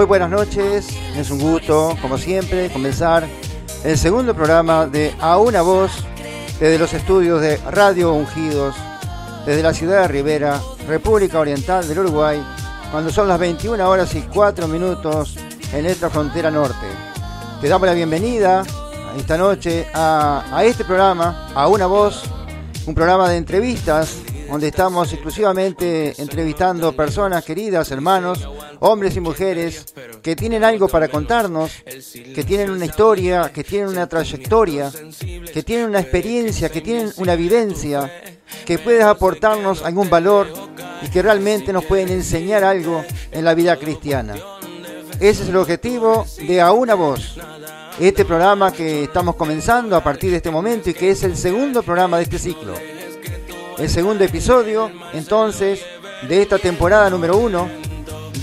Muy buenas noches, es un gusto, como siempre, comenzar el segundo programa de A una voz desde los estudios de Radio Ungidos, desde la ciudad de Rivera, República Oriental del Uruguay, cuando son las 21 horas y 4 minutos en nuestra frontera norte. Te damos la bienvenida esta noche a, a este programa, A una voz, un programa de entrevistas donde estamos exclusivamente entrevistando personas queridas, hermanos, hombres y mujeres que tienen algo para contarnos, que tienen una historia, que tienen una trayectoria, que tienen una experiencia, que tienen una vivencia, que pueden aportarnos algún valor y que realmente nos pueden enseñar algo en la vida cristiana. Ese es el objetivo de A Una Voz. Este programa que estamos comenzando a partir de este momento y que es el segundo programa de este ciclo el segundo episodio, entonces, de esta temporada número uno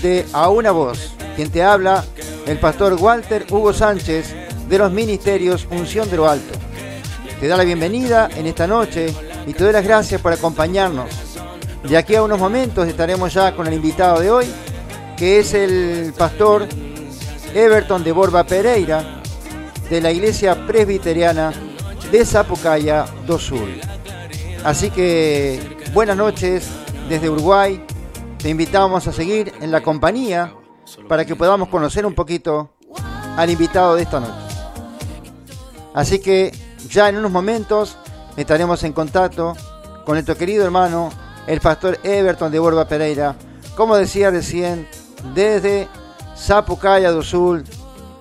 de A una voz. Quien te habla, el pastor Walter Hugo Sánchez de los Ministerios Unción de lo Alto. Te da la bienvenida en esta noche y te doy las gracias por acompañarnos. De aquí a unos momentos estaremos ya con el invitado de hoy, que es el pastor Everton de Borba Pereira, de la iglesia presbiteriana de Zapucaya do Sul. Así que buenas noches desde Uruguay. Te invitamos a seguir en la compañía para que podamos conocer un poquito al invitado de esta noche. Así que ya en unos momentos estaremos en contacto con nuestro querido hermano, el pastor Everton de Borba Pereira, como decía recién, desde Zapucaya do Sul,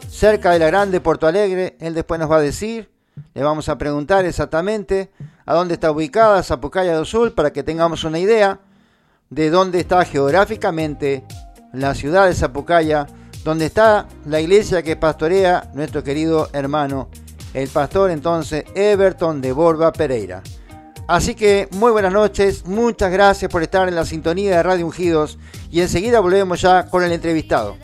cerca de la grande Porto Alegre. Él después nos va a decir, le vamos a preguntar exactamente a dónde está ubicada Zapucaya do Sul para que tengamos una idea de dónde está geográficamente la ciudad de Zapucaya, donde está la iglesia que pastorea nuestro querido hermano, el pastor entonces Everton de Borba Pereira. Así que muy buenas noches, muchas gracias por estar en la sintonía de Radio Ungidos y enseguida volvemos ya con el entrevistado.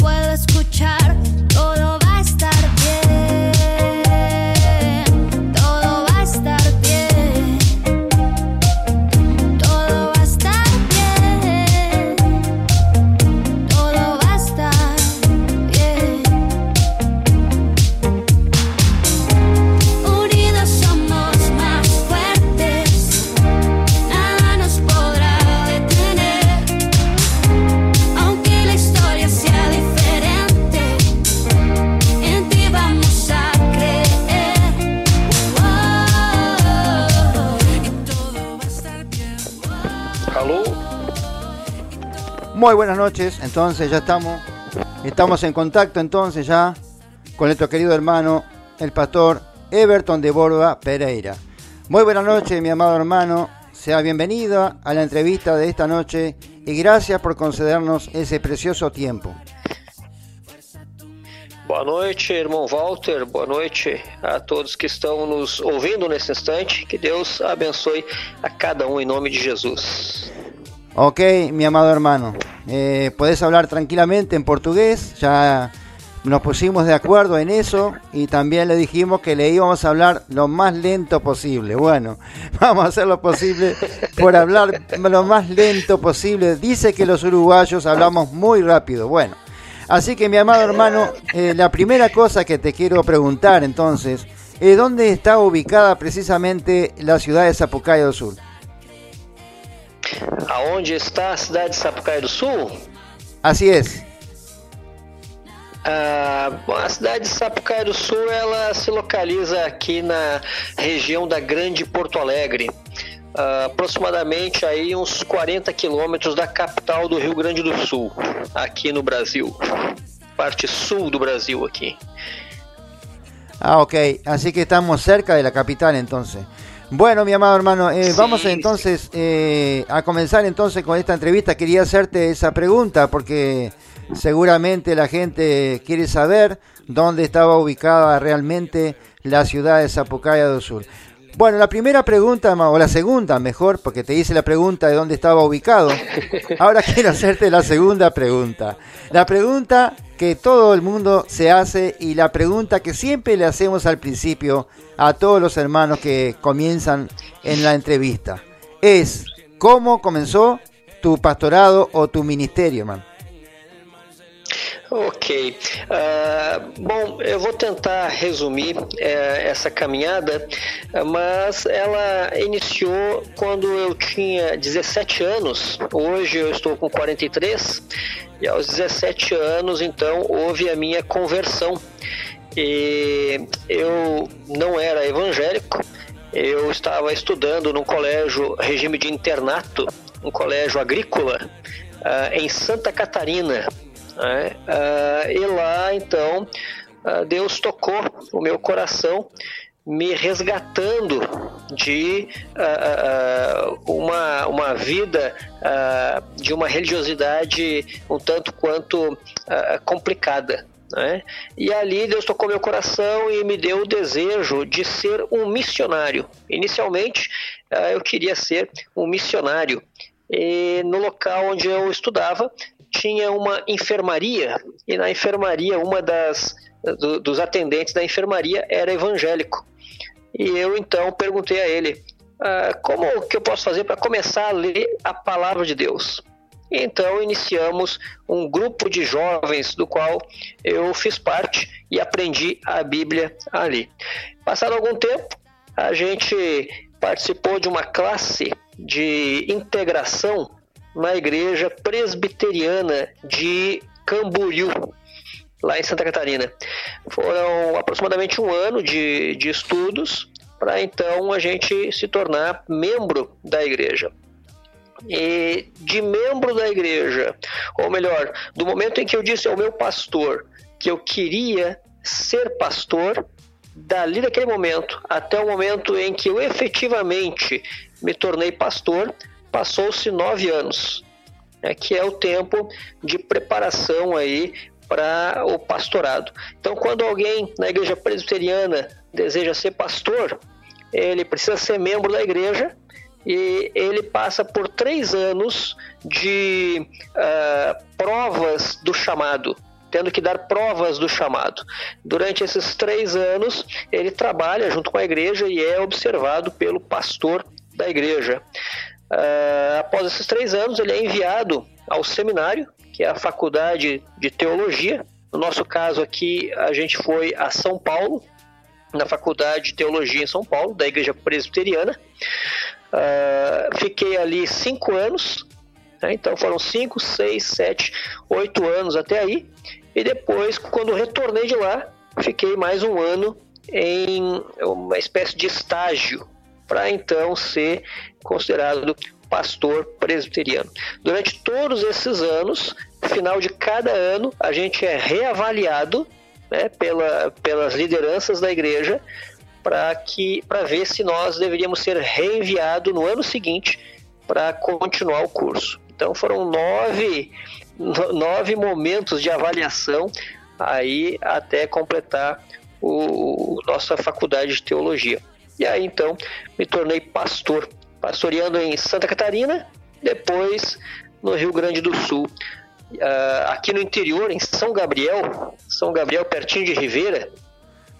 Puedo escuchar, Muy buenas noches, entonces ya estamos, estamos en contacto entonces ya con nuestro querido hermano, el pastor Everton de Borba Pereira. Muy buenas noches, mi amado hermano, sea bienvenido a la entrevista de esta noche y gracias por concedernos ese precioso tiempo. Boa noite, irmão Walter. Boa noite a todos que estão nos ouvindo nesse instante. Que Deus abençoe a cada um em nome de Jesus. Ok, mi amado hermano, eh, podés hablar tranquilamente en portugués, ya nos pusimos de acuerdo en eso y también le dijimos que le íbamos a hablar lo más lento posible. Bueno, vamos a hacer lo posible por hablar lo más lento posible. Dice que los uruguayos hablamos muy rápido. Bueno, así que mi amado hermano, eh, la primera cosa que te quiero preguntar entonces, es ¿dónde está ubicada precisamente la ciudad de Zapucaya del Sur? Aonde está a cidade de Sapucaia do Sul? Así es. Ah, bom, a cidade de Sapucaia do Sul ela se localiza aqui na região da Grande Porto Alegre, ah, aproximadamente aí uns 40 quilômetros da capital do Rio Grande do Sul, aqui no Brasil, parte sul do Brasil aqui. Ah, ok. Así que estamos cerca de la capital entonces. Bueno, mi amado hermano, eh, Sí, vamos entonces eh, a comenzar entonces con esta entrevista. Quería hacerte esa pregunta porque seguramente la gente quiere saber dónde estaba ubicada realmente la ciudad de Zapucaya do Sul. Bueno, la primera pregunta, o la segunda mejor, porque te hice la pregunta de dónde estaba ubicado. Ahora quiero hacerte la segunda pregunta. La pregunta que todo el mundo se hace y la pregunta que siempre le hacemos al principio a todos los hermanos que comienzan en la entrevista es ¿cómo comenzó tu pastorado o tu ministerio, hermano? Ok. Uh, bom, eu vou tentar resumir uh, essa caminhada, mas ela iniciou quando eu tinha 17 anos. Hoje eu estou com 43. E aos 17 anos, então, houve a minha conversão. E eu não era evangélico, eu estava estudando num colégio regime de internato, um colégio agrícola, uh, em Santa Catarina. Né? Uh, e lá, então, uh, Deus tocou o meu coração, me resgatando de uh, uma, uma vida de uma religiosidade um tanto quanto complicada. Né? E ali Deus tocou meu coração e me deu o desejo de ser um missionário. Inicialmente, eu queria ser um missionário. E no local onde eu estudava, tinha uma enfermaria e na enfermaria uma das do, dos atendentes da enfermaria era evangélico. E eu então perguntei a ele ah, como que eu posso fazer para começar a ler a palavra de Deus? Então iniciamos um grupo de jovens do qual eu fiz parte e aprendi a Bíblia ali. Passado algum tempo a gente participou de uma classe de integração na igreja presbiteriana de Camboriú, lá em Santa Catarina. Foram aproximadamente um ano de, de estudos para então a gente se tornar membro da igreja. E de membro da igreja, ou melhor, do momento em que eu disse ao meu pastor que eu queria ser pastor, dali daquele momento até o momento em que eu efetivamente me tornei pastor, passou-se nove anos, né, que é o tempo de preparação aí para o pastorado. Então, quando alguém na igreja presbiteriana deseja ser pastor, ele precisa ser membro da igreja e ele passa por três anos de uh, provas do chamado, tendo que dar provas do chamado. Durante esses três anos, ele trabalha junto com a igreja e é observado pelo pastor da igreja. Uh, após esses três anos, ele é enviado ao seminário, que é a faculdade de teologia. No nosso caso aqui, a gente foi a São Paulo, na faculdade de teologia em São Paulo, da Igreja Presbiteriana. Uh, fiquei ali cinco anos, né? então foram cinco, seis, sete, oito anos até aí. E depois, quando retornei de lá, fiquei mais um ano em uma espécie de estágio para então ser considerado pastor presbiteriano. Durante todos esses anos, no final de cada ano, a gente é reavaliado né, pela, pelas lideranças da igreja para que para ver se nós deveríamos ser reenviados no ano seguinte para continuar o curso. Então foram nove, nove momentos de avaliação aí até completar o nossa faculdade de teologia. E aí então me tornei pastor, pastoreando em Santa Catarina, depois no Rio Grande do Sul. Uh, aqui no interior, em São Gabriel, São Gabriel pertinho de Ribeira,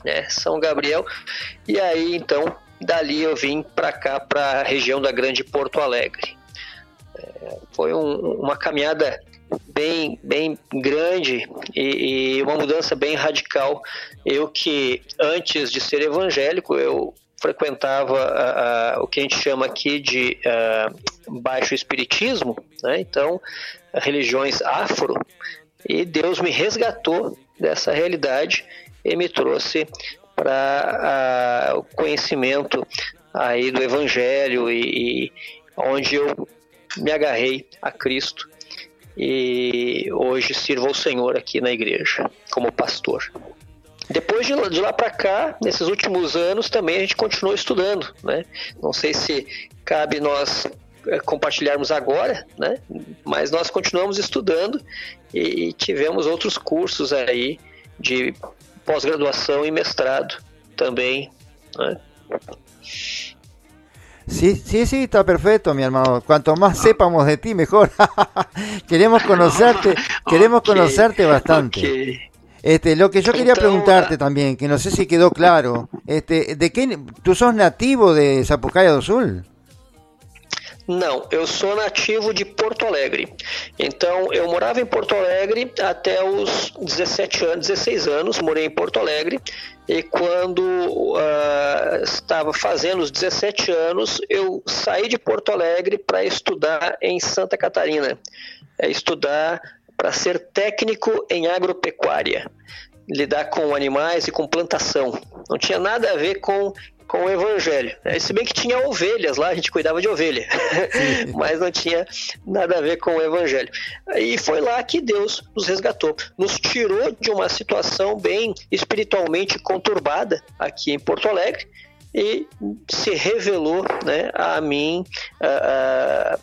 né, São Gabriel, e aí então dali eu vim para cá, para a região da Grande Porto Alegre. É, foi um, uma caminhada bem, bem grande e, e, uma mudança bem radical. Eu que antes de ser evangélico, eu frequentava o que a gente chama aqui de baixo espiritismo, né? então religiões afro, e Deus me resgatou dessa realidade e me trouxe para o conhecimento aí do Evangelho e, e onde eu me agarrei a Cristo e hoje sirvo ao Senhor aqui na igreja como pastor. Depois de, de lá para cá, nesses últimos anos, também a gente continuou estudando, né? Não sei se cabe nós é, compartilharmos agora, né? Mas nós continuamos estudando e tivemos outros cursos aí de pós-graduação e mestrado também, né? Sí, sí, sí, está perfecto, mi hermano. Cuanto más sepamos de ti, mejor. queremos conocerte, queremos Ok, conocerte bastante. ok. Este, lo que yo quería Então, preguntarte también, que no sé si quedó claro, este, de qué, tú sos nativo de Zapucaya do Sul? Não, eu sou nativo de Porto Alegre. Então, eu morava em Porto Alegre até os 17 anos, 16 anos, morei em Porto Alegre. E quando ah, estava fazendo os 17 anos, eu saí de Porto Alegre para estudar em Santa Catarina. É estudar para ser técnico em agropecuária, lidar com animais e com plantação. Não tinha nada a ver com com o evangelho. né? Se bem que tinha ovelhas lá, a gente cuidava de ovelha, mas não tinha nada a ver com o evangelho. E foi lá que Deus nos resgatou, nos tirou de uma situação bem espiritualmente conturbada aqui em Porto Alegre e se revelou né, a mim, a- a-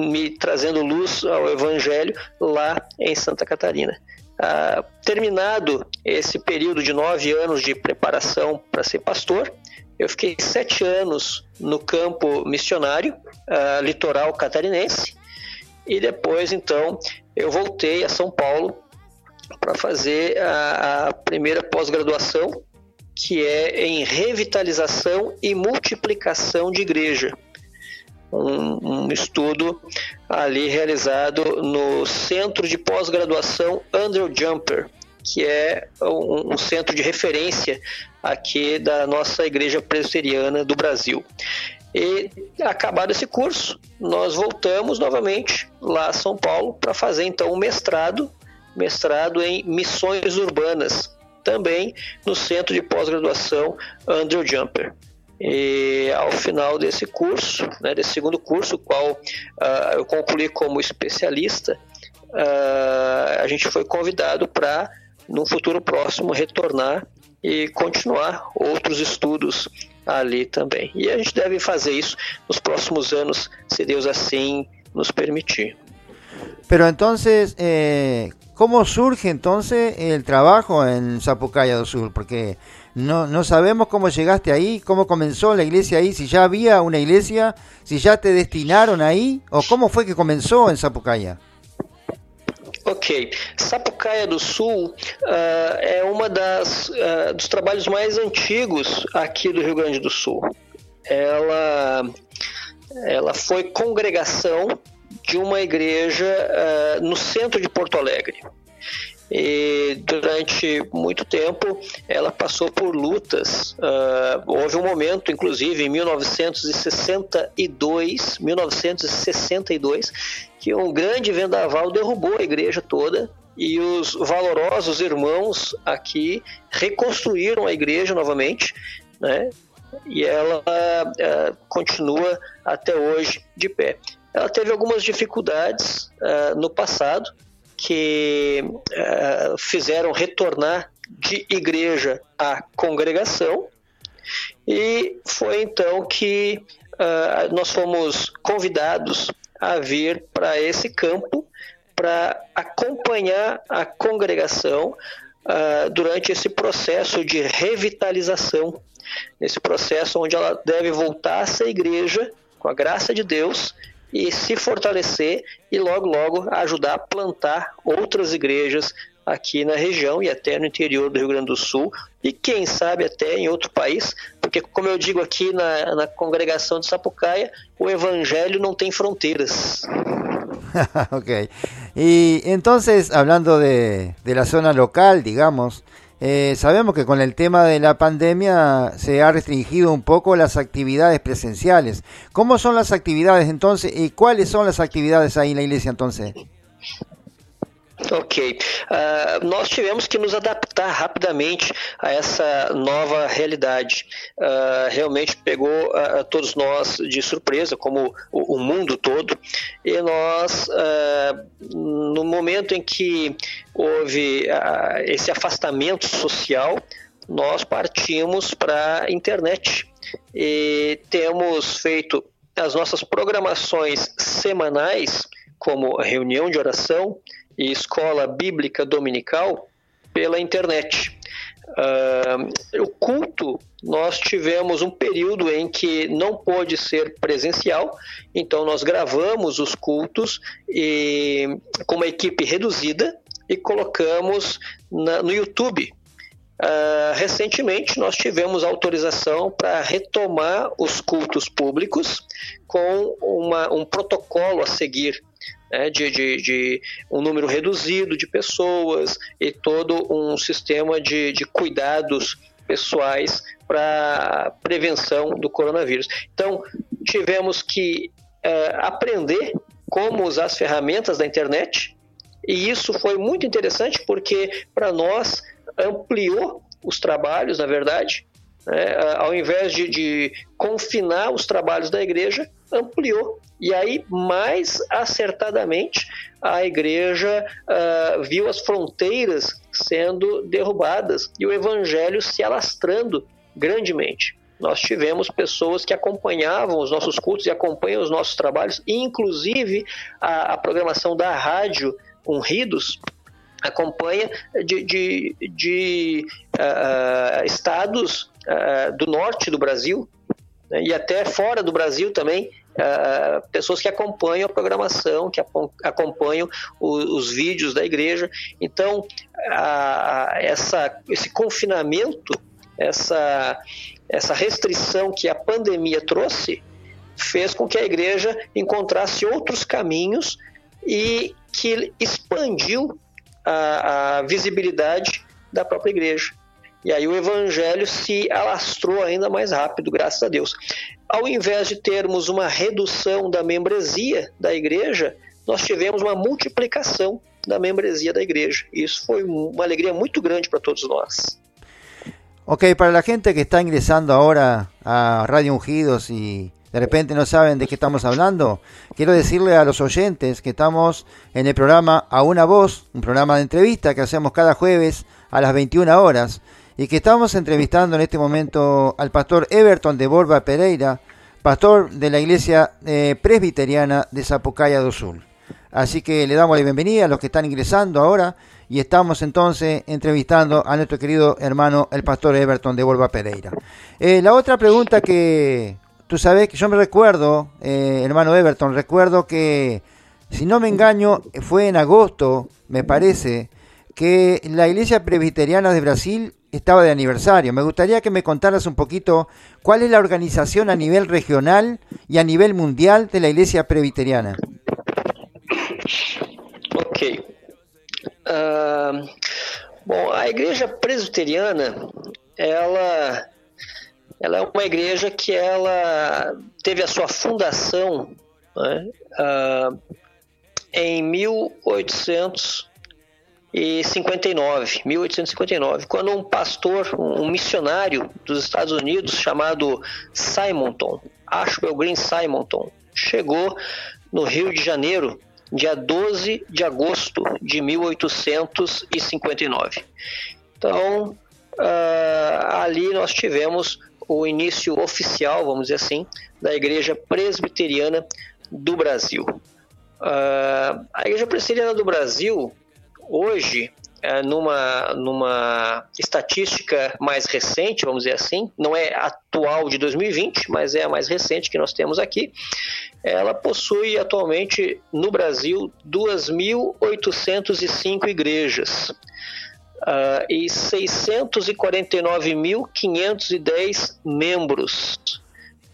me trazendo luz ao evangelho lá em Santa Catarina. Ah, terminado esse período de nove anos de preparação para ser pastor, eu fiquei sete anos no campo missionário, ah, litoral catarinense, e depois, então, eu voltei a São Paulo para fazer a, a primeira pós-graduação, que é em revitalização e multiplicação de igreja. Um, um estudo ali realizado no Centro de Pós-Graduação Andrew Jumper, que é um, um centro de referência aqui da nossa Igreja Presbiteriana do Brasil. E acabado esse curso, nós voltamos novamente lá a São Paulo para fazer então um mestrado, mestrado em missões urbanas, também no Centro de Pós-Graduação Andrew Jumper. E ao final desse curso, né, desse segundo curso, qual ah, eu concluí como especialista, ah, a gente foi convidado para, num futuro próximo, retornar e continuar outros estudos ali também. E a gente deve fazer isso nos próximos anos, se Deus assim nos permitir. Pero entonces, eh, ¿cómo surge entonces el trabajo en Zapucaya do Sul? Porque no, no sabemos cómo llegaste ahí, cómo comenzó la iglesia ahí, si ya había una iglesia, si ya te destinaron ahí, o cómo fue que comenzó en Zapucaya. Ok, Sapucaia do Sul ah, é uma das ah, dos trabalhos mais antigos aqui do Rio Grande do Sul. Ela ela foi congregação de uma igreja ah, no centro de Porto Alegre. E durante muito tempo ela passou por lutas. Ah, houve um momento, inclusive, em 1962, 1962, que um grande vendaval derrubou a igreja toda e os valorosos irmãos aqui reconstruíram a igreja novamente, né? E ela ah, continua até hoje de pé. Ela teve algumas dificuldades ah, no passado que ah, fizeram retornar de igreja à congregação. E foi então que ah, nós fomos convidados a vir para esse campo para acompanhar a congregação durante esse processo de revitalização, nesse processo onde ela deve voltar a ser igreja com a graça de Deus e se fortalecer e logo logo ajudar a plantar outras igrejas aqui na região e até no interior do Rio Grande do Sul e quem sabe até em outro país, porque como eu digo aqui na, na congregação de Sapucaia, o evangelho não tem fronteiras. ok. Y entonces, hablando de, de la zona local, digamos, eh, sabemos que con el tema de la pandemia se ha restringido un poco las actividades presenciales. ¿Cómo son las actividades entonces y cuáles son las actividades ahí en la iglesia entonces? Ok. Ah, nós tivemos que nos adaptar rapidamente a essa nova realidade. Ah, realmente pegou ah, todos nós de surpresa, como o, o mundo todo, e nós, ah, no momento em que houve esse afastamento social, nós partimos para a internet e temos feito as nossas programações semanais, como reunião de oração, e escola bíblica dominical pela internet. Uh, o culto, nós tivemos um período em que não pôde ser presencial, então nós gravamos os cultos e, com uma equipe reduzida e colocamos na, no YouTube. Uh, recentemente, nós tivemos autorização para retomar os cultos públicos com uma, um protocolo a seguir né, de, de, de, um número reduzido de pessoas e todo um sistema de, de cuidados pessoais para prevenção do coronavírus. Então, tivemos que é, aprender como usar as ferramentas da internet e isso foi muito interessante porque para nós ampliou os trabalhos, na verdade, né, ao invés de, de confinar os trabalhos da igreja, ampliou. E aí, mais acertadamente, a igreja uh, viu as fronteiras sendo derrubadas e o evangelho se alastrando grandemente. Nós tivemos pessoas que acompanhavam os nossos cultos e acompanham os nossos trabalhos, inclusive a, a programação da rádio Unridos acompanha de, de, de uh, estados uh, do norte do Brasil né, e até fora do Brasil também, Uh, pessoas que acompanham a programação, que acompanham os, os vídeos da igreja. Então, uh, essa, esse confinamento, essa, essa restrição que a pandemia trouxe, fez com que a igreja encontrasse outros caminhos e que expandiu a, a visibilidade da própria igreja. E aí o evangelho se alastrou ainda mais rápido, graças a Deus. Ao invés de termos uma redução da membresia da igreja, nós tivemos uma multiplicação da membresia da igreja. Isso foi uma alegria muito grande para todos nós. Ok, para a gente que está ingressando agora a Radio Ungidos e de repente no saben de qué estamos hablando, decirle a los oyentes que estamos en el programa A una Voz, un programa de entrevista que hacemos cada jueves a las 21 horas y que estamos entrevistando en este momento al pastor Everton de Borba Pereira, pastor de la iglesia eh, presbiteriana de Zapucaya do Sul. Así que le damos la bienvenida a los que están ingresando ahora y estamos entonces entrevistando a nuestro querido hermano el pastor Everton de Borba Pereira. Eh, la otra pregunta que Tú sabes que yo me recuerdo, eh, hermano Everton, recuerdo que, si no me engaño, fue en agosto, me parece, que la Iglesia Presbiteriana de Brasil estaba de aniversario. Me gustaría que me contaras un poquito cuál es la organización a nivel regional y a nivel mundial de la Iglesia Presbiteriana. Ok. Uh, bom, a Igreja Presbiteriana, ela ela é uma igreja que ela teve a sua fundação né, uh, em 1859, 1859, quando um pastor, um missionário dos Estados Unidos chamado Simonton, Ashwell Green Simonton, chegou no Rio de Janeiro dia 12 de agosto de 1859. Então, uh, ali nós tivemos o início oficial, vamos dizer assim, da Igreja Presbiteriana do Brasil. Uh, a Igreja Presbiteriana do Brasil, hoje, é numa, numa estatística mais recente, vamos dizer assim, não é atual de 2020, mas é a mais recente que nós temos aqui, ela possui atualmente no Brasil 2.805 igrejas uh, e 649.510 membros,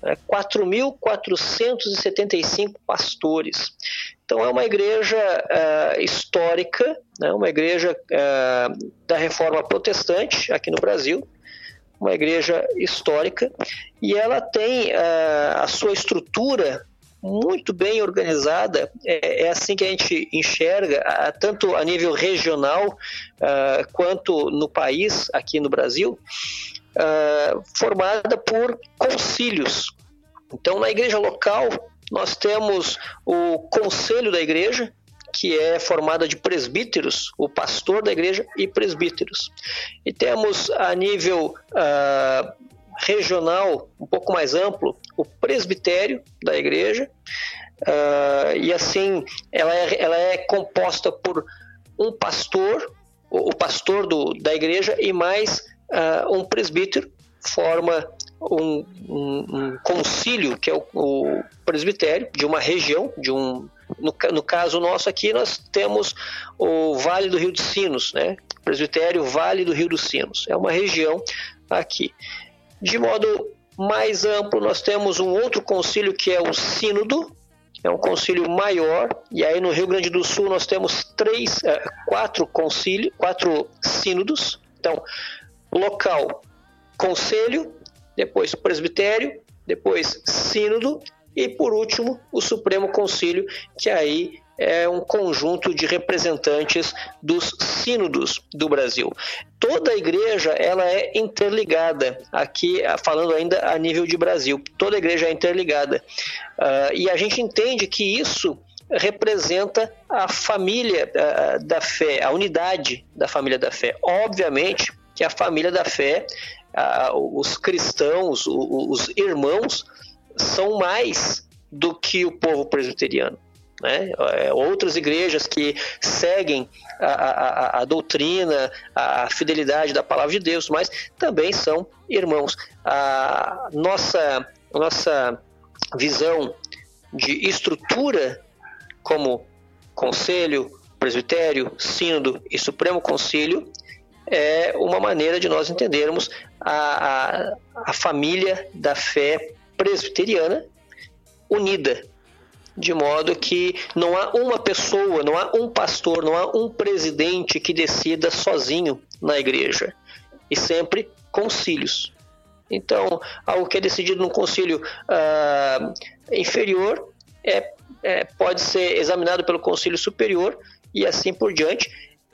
né, 4.475 pastores. Então é uma igreja uh, histórica, né, uma igreja uh, da reforma protestante aqui no Brasil, uma igreja histórica, e ela tem uh, a sua estrutura muito bem organizada, é, é, assim que a gente enxerga, tanto a nível regional quanto no país, aqui no Brasil, formada por concílios. Então, na igreja local, nós temos o conselho da igreja, que é formada de presbíteros, o pastor da igreja e presbíteros. E temos a nível uh, regional, um pouco mais amplo, o presbitério da igreja, uh, e assim ela é, ela é composta por um pastor, o, pastor do, da igreja, e mais uh, um presbítero forma um, um, um concílio, que é o, o, presbitério de uma região, de um no, no, caso nosso aqui, nós temos o Vale do Rio dos Sinos, né? Presbitério Vale do Rio dos Sinos. É uma região aqui. De modo mais amplo, nós temos um outro concílio que é o Sínodo, é um concílio maior, e aí no Rio Grande do Sul nós temos três, eh, quatro concílios, quatro sínodos. Então, local, conselho, depois presbitério, depois sínodo e por último o Supremo Concílio, que aí é um conjunto de representantes dos sínodos do Brasil. Toda a igreja ela é interligada, aqui falando ainda a nível de Brasil, toda a igreja é interligada. Uh, e a gente entende que isso representa a família uh, da fé, a unidade da família da fé. Obviamente que a família da fé, uh, os cristãos, os, os irmãos, são mais do que o povo presbiteriano. Né? É, outras igrejas que seguem a, a, a, doutrina, a fidelidade da palavra de Deus, mas também são irmãos. A nossa, nossa visão de estrutura como conselho, presbitério, sínodo e supremo concílio é uma maneira de nós entendermos a, a, a família da fé presbiteriana unida, de modo que não há uma pessoa, não há um pastor, não há um presidente que decida sozinho na igreja, e sempre concílios. Então, algo que é decidido num concílio uh, inferior é, é, pode ser examinado pelo concílio superior e assim por diante.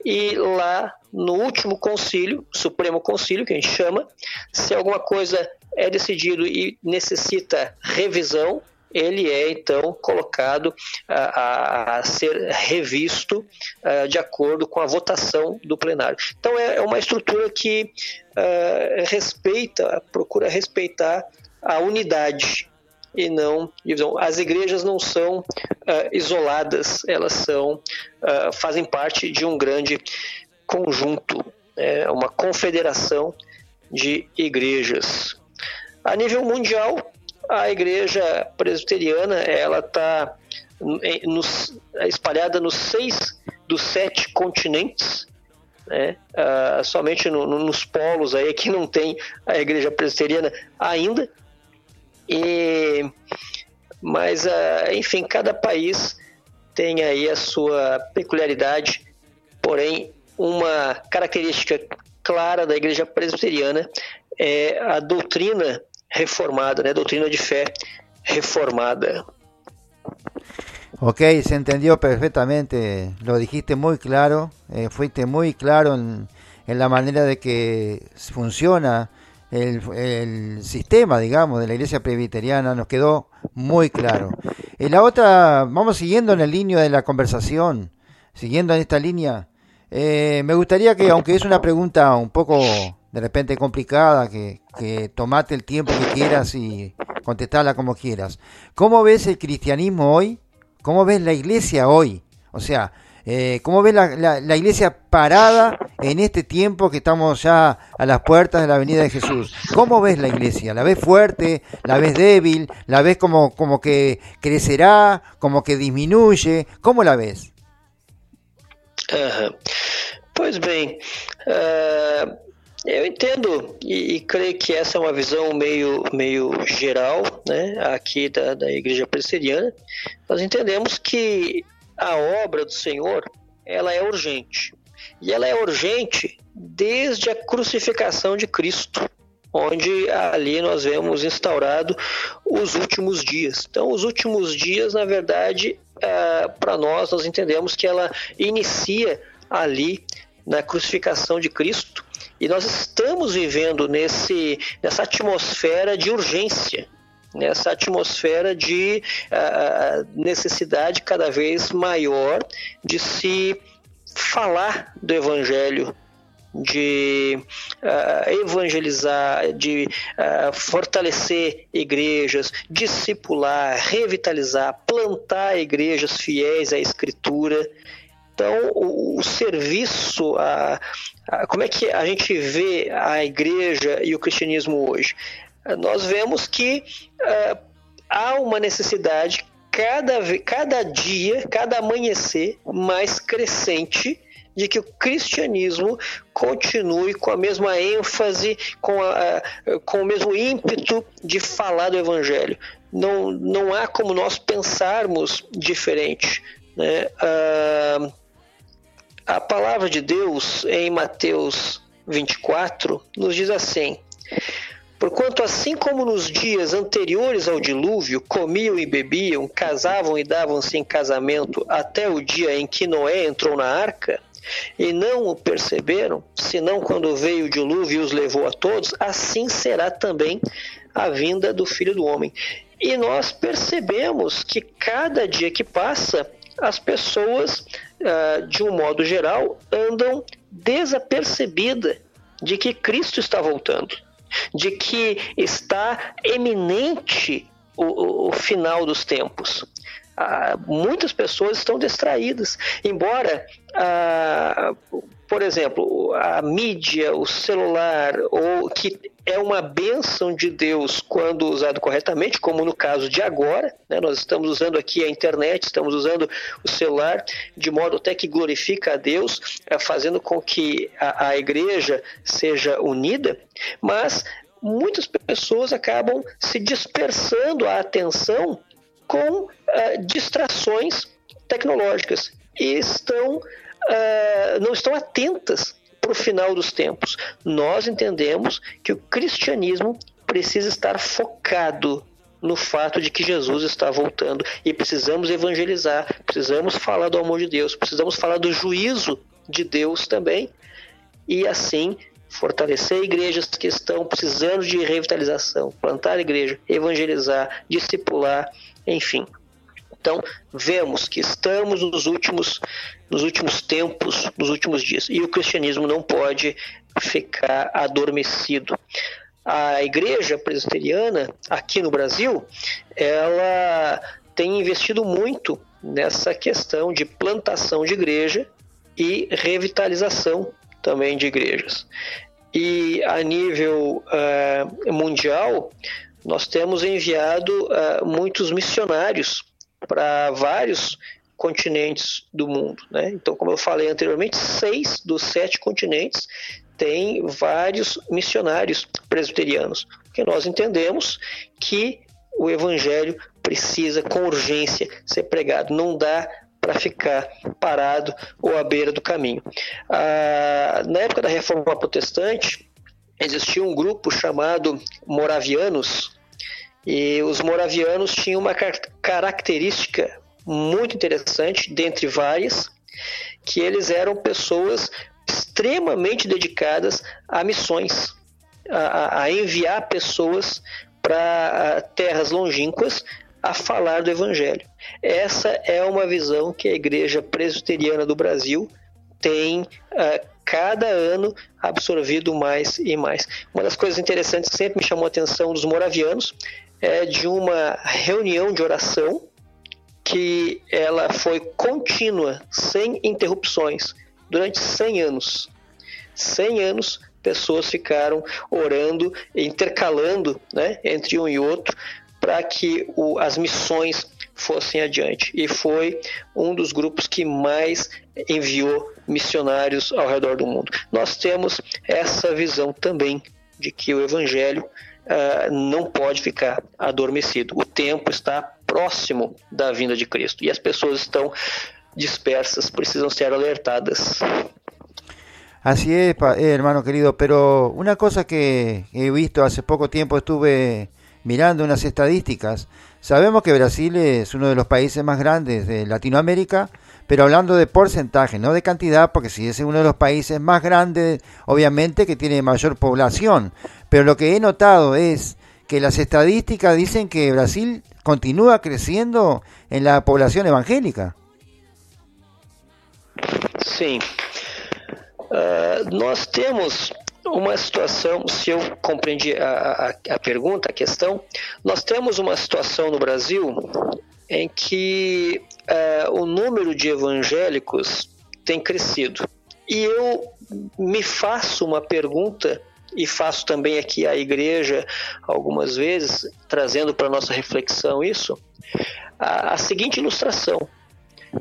E lá no último concílio, Supremo Concílio, que a gente chama, se alguma coisa é decidido e necessita revisão, ele é então colocado a, a ser revisto uh, de acordo com a votação do plenário. Então é, é uma estrutura que uh, respeita, procura respeitar a unidade e não divisão. As igrejas não são isoladas, elas são fazem parte de um grande conjunto, é uma confederação de igrejas. A nível mundial, a igreja presbiteriana ela está espalhada nos seis dos sete continentes, né? Uh, somente no, no, nos polos aí que não tem a igreja presbiteriana ainda. E, mas, uh, enfim, cada país tem aí a sua peculiaridade, porém, uma característica clara da igreja presbiteriana é a doutrina reformada, né? doutrina de fe reformada. Ok, se entendió perfectamente, lo dijiste muy claro, eh, fuiste muy claro en, en, la manera de que funciona el, el, sistema, digamos, de la iglesia presbiteriana, nos quedó muy claro. Y la otra, vamos siguiendo en el línea de la conversación, siguiendo en esta línea, eh, me gustaría que, aunque es una pregunta un poco de repente complicada, que, que tomate el tiempo que quieras y contestarla como quieras. ¿Cómo ves el cristianismo hoy? ¿Cómo ves la iglesia hoy? O sea, eh, ¿cómo ves la, la, iglesia parada en este tiempo que estamos ya a las puertas de la venida de Jesús? ¿Cómo ves la iglesia? ¿La ves fuerte? ¿La ves débil? ¿La ves como, como que crecerá? ¿Como que disminuye? ¿Cómo la ves? Uh, pois bem, uh, Eu entendo e, e, creio que essa é uma visão meio, meio geral né, aqui da, da Igreja Presbiteriana. Nós entendemos que a obra do Senhor ela é urgente. E ela é urgente desde a crucificação de Cristo, onde ali nós vemos instaurado os últimos dias. Então, os últimos dias, na verdade, é, para nós, nós entendemos que ela inicia ali na crucificação de Cristo e nós estamos vivendo nesse, nessa atmosfera de urgência, nessa atmosfera de uh, necessidade cada vez maior de se falar do Evangelho, de uh, evangelizar, de uh, fortalecer igrejas, discipular, revitalizar, plantar igrejas fiéis à Escritura Então, o, o serviço, a, a, como é que a gente vê a igreja e o cristianismo hoje? Nós vemos que uh, há uma necessidade cada, cada dia, cada amanhecer mais crescente de que o cristianismo continue com a mesma ênfase, com, a, com o mesmo ímpeto de falar do evangelho. Não, não há como nós pensarmos diferente. Né? Ah, a palavra de Deus em Mateus 24 nos diz assim: Porquanto, assim como nos dias anteriores ao dilúvio, comiam e bebiam, casavam e davam-se em casamento até o dia em que Noé entrou na arca, e não o perceberam, senão quando veio o dilúvio e os levou a todos, assim será também a vinda do Filho do Homem. E nós percebemos que cada dia que passa, as pessoas, ah, de um modo geral, andam desapercebidas de que Cristo está voltando de que está eminente o, o final dos tempos. Ah, muitas pessoas estão distraídas, embora, ah, por exemplo, a mídia, o celular, ou que é uma bênção de Deus quando usado corretamente, como no caso de agora. Né? Nós estamos usando aqui a internet, estamos usando o celular de modo até que glorifica a Deus, eh, fazendo com que a, a igreja seja unida, mas muitas pessoas acabam se dispersando a atenção com uh, distrações tecnológicas e estão, uh, não estão atentas para o final dos tempos. Nós entendemos que o cristianismo precisa estar focado no fato de que Jesus está voltando e precisamos evangelizar, precisamos falar do amor de Deus, precisamos falar do juízo de Deus também e assim fortalecer igrejas que estão precisando de revitalização, plantar igreja, evangelizar, discipular, enfim. Então, vemos que estamos nos últimos, nos últimos tempos, nos últimos dias, e o cristianismo não pode ficar adormecido. A igreja presbiteriana aqui no Brasil, ela tem investido muito nessa questão de plantação de igreja e revitalização também de igrejas. E a nível uh, mundial, nós temos enviado uh, muitos missionários para vários continentes do mundo. Né? Então, como eu falei anteriormente, seis dos sete continentes têm vários missionários presbiterianos, porque nós entendemos que o evangelho precisa com urgência ser pregado. Não dá para ficar parado ou à beira do caminho. Ah, na época da Reforma Protestante, existia um grupo chamado Moravianos, e os moravianos tinham uma característica muito interessante, dentre várias, que eles eram pessoas extremamente dedicadas a missões, a, a enviar pessoas para terras longínquas a falar do Evangelho. Essa é uma visão que a Igreja Presbiteriana do Brasil tem uh, cada ano absorvido mais e mais. Uma das coisas interessantes que sempre me chamou a atenção dos moravianos é de uma reunião de oração que ela foi contínua, sem interrupções, durante 100 anos. 100 anos pessoas ficaram orando, intercalando né, entre um e outro, para que o, as missões fossem adiante. E foi um dos grupos que mais enviou missionários ao redor do mundo. Nós temos essa visão também de que o Evangelho uh, não pode ficar adormecido. O tempo está próximo da vinda de Cristo e as pessoas estão dispersas, precisam ser alertadas. Así es, eh, hermano querido, pero una cosa que he visto hace poco tiempo estuve mirando unas estadísticas. Sabemos que Brasil es uno de los países más grandes de Latinoamérica, pero hablando de porcentaje, no de cantidad, porque si es uno de los países más grandes, obviamente que tiene mayor población. Pero lo que he notado es que las estadísticas dicen que Brasil continúa creciendo en la población evangélica. Sí. Uh, nós temos uma situação, se eu compreendi a, a, a, pergunta, a questão, nós temos uma situação no Brasil em que uh, o número de evangélicos tem crescido. E eu me faço uma pergunta e faço também aqui à igreja algumas vezes, trazendo para nossa reflexão isso, a, a, seguinte ilustração.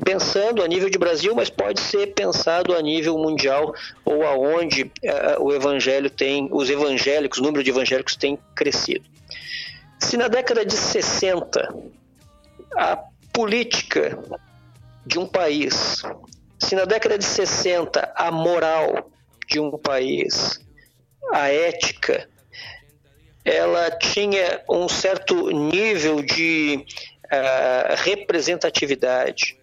Pensando a nível de Brasil, mas pode ser pensado a nível mundial ou aonde uh, o evangelho tem, os evangélicos, o número de evangélicos tem crescido. Se na década de 60 a política de um país, se na década de 60 a moral de um país, a ética, ela tinha um certo nível de uh, representatividade,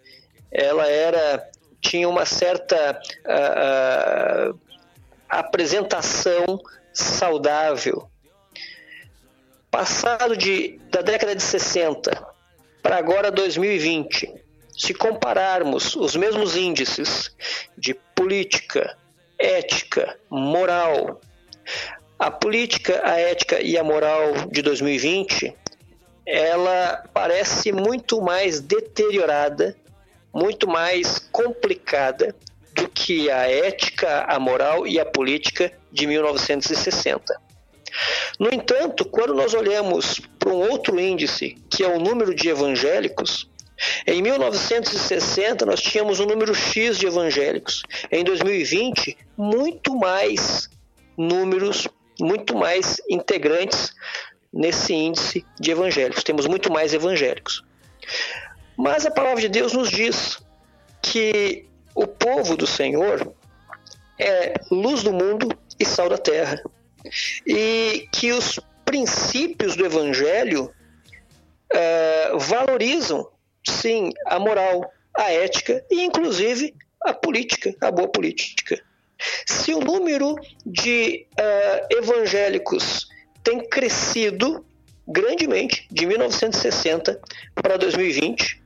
ela era tinha uma certa uh, uh, apresentação saudável. Passado de, da década de 60 para agora 2020, se compararmos os mesmos índices de política, ética, moral, a política, a ética e a moral de 2020, ela parece muito mais deteriorada, muito mais complicada do que a ética, a moral e a política de 1960. No entanto, quando nós olhamos para um outro índice, que é o número de evangélicos, em 1960, nós tínhamos um número X de evangélicos. Em 2020, muito mais números, muito mais integrantes nesse índice de evangélicos. Temos muito mais evangélicos. Mas a palavra de Deus nos diz que o povo do Senhor é luz do mundo e sal da terra. E que os princípios do evangelho uh, valorizam sim, a moral, a ética e, inclusive, a política, a boa política. Se o número de uh, evangélicos tem crescido grandemente de 1960 para 2020,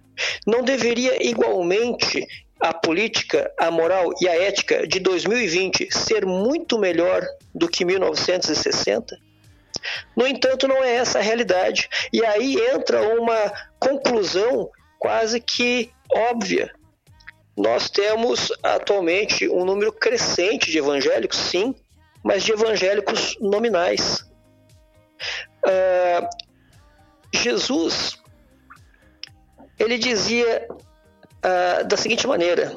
não deveria igualmente a política, a moral e a ética de 2020 ser muito melhor do que 1960? No entanto, não é essa a realidade. E aí entra uma conclusão quase que óbvia. Nós temos atualmente um número crescente de evangélicos, sim, mas de evangélicos nominais. Uh, Jesus, ele dizia uh, da seguinte maneira: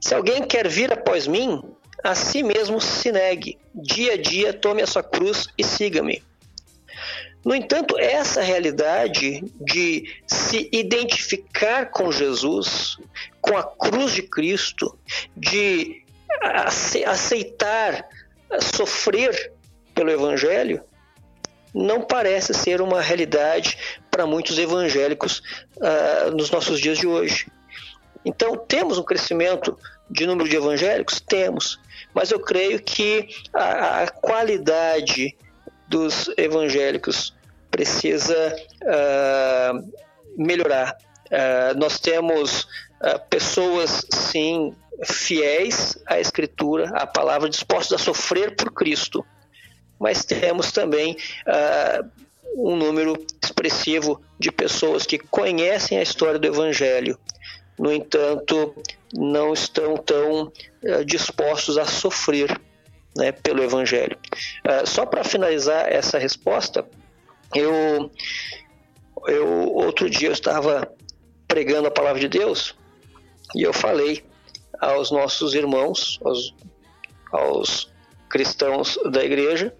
se alguém quer vir após mim, a si mesmo se negue, dia a dia tome a sua cruz e siga-me. No entanto, essa realidade de se identificar com Jesus, com a cruz de Cristo, de aceitar sofrer pelo Evangelho, não parece ser uma realidade para muitos evangélicos uh, nos nossos dias de hoje. Então, temos um crescimento de número de evangélicos? Temos, mas eu creio que a, a qualidade dos evangélicos precisa uh, melhorar. Uh, nós temos pessoas, sim, fiéis à Escritura, à palavra, dispostos a sofrer por Cristo, mas temos também um número expressivo de pessoas que conhecem a história do Evangelho, no entanto, não estão tão dispostos a sofrer né, pelo Evangelho. Uh, só para finalizar essa resposta, eu, eu outro dia eu estava pregando a palavra de Deus e eu falei aos nossos irmãos, aos, aos cristãos da igreja,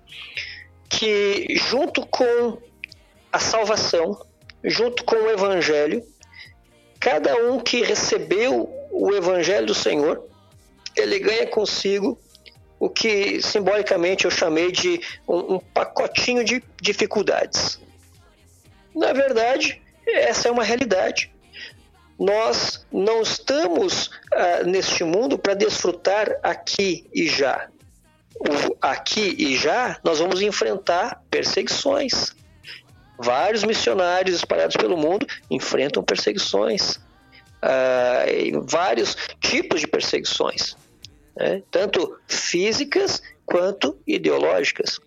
que junto com a salvação, junto com o evangelho, cada um que recebeu o evangelho do Senhor, ele ganha consigo o que simbolicamente eu chamei de um, um pacotinho de dificuldades. Na verdade, essa é uma realidade. Nós não estamos ah, neste mundo para desfrutar aqui e já. O aqui e já nós vamos enfrentar perseguições. Vários missionários espalhados pelo mundo enfrentam perseguições, ah, vários tipos de perseguições né? tanto físicas quanto ideológicas.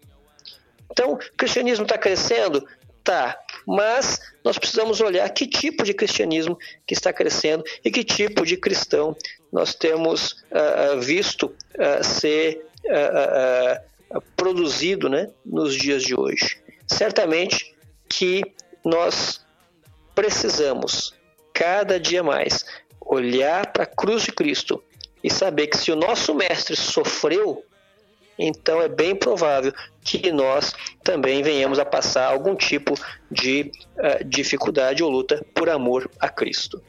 Então, o cristianismo está crescendo? Tá, mas nós precisamos olhar que tipo de cristianismo que está crescendo e que tipo de cristão nós temos uh, visto uh, ser uh, produzido né, nos dias de hoje. Certamente que nós precisamos, cada dia mais, olhar para a cruz de Cristo e saber que se o nosso Mestre sofreu, então é bem provável que nós também venhamos a passar algum tipo de uh, dificuldade ou luta por amor a Cristo.